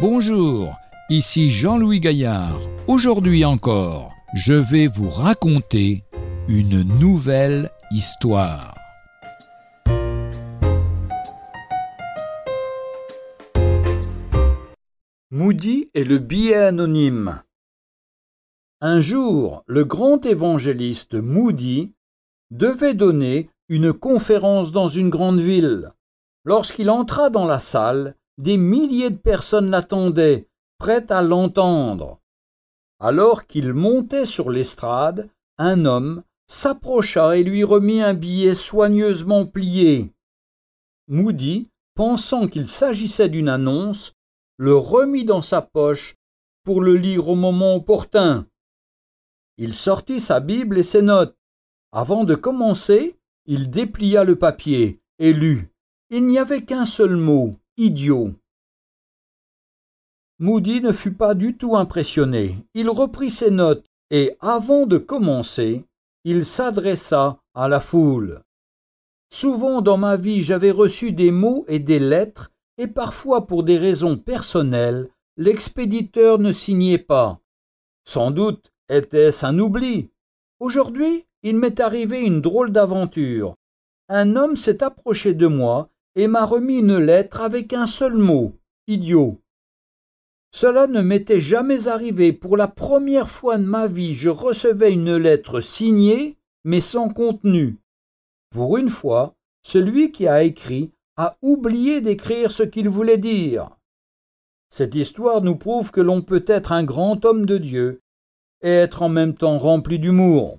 Bonjour, ici Jean-Louis Gaillard. Aujourd'hui encore, je vais vous raconter une nouvelle histoire. Moody et le billet anonyme. Un jour, le grand évangéliste Moody devait donner une conférence dans une grande ville. Lorsqu'il entra dans la salle, des milliers de personnes l'attendaient, prêtes à l'entendre. Alors qu'il montait sur l'estrade, un homme s'approcha et lui remit un billet soigneusement plié. Moody, pensant qu'il s'agissait d'une annonce, le remit dans sa poche pour le lire au moment opportun. Il sortit sa Bible et ses notes. Avant de commencer, il déplia le papier et lut. Il n'y avait qu'un seul mot, idiot. Moody ne fut pas du tout impressionné. Il reprit ses notes et, avant de commencer, il s'adressa à la foule. Souvent dans ma vie j'avais reçu des mots et des lettres, et parfois pour des raisons personnelles, l'expéditeur ne signait pas. Sans doute était-ce un oubli. Aujourd'hui, il m'est arrivé une drôle d'aventure. Un homme s'est approché de moi et m'a remis une lettre avec un seul mot, idiot. Cela ne m'était jamais arrivé. Pour la première fois de ma vie, je recevais une lettre signée, mais sans contenu. Pour une fois, celui qui a écrit a oublié d'écrire ce qu'il voulait dire. Cette histoire nous prouve que l'on peut être un grand homme de Dieu et être en même temps rempli d'humour.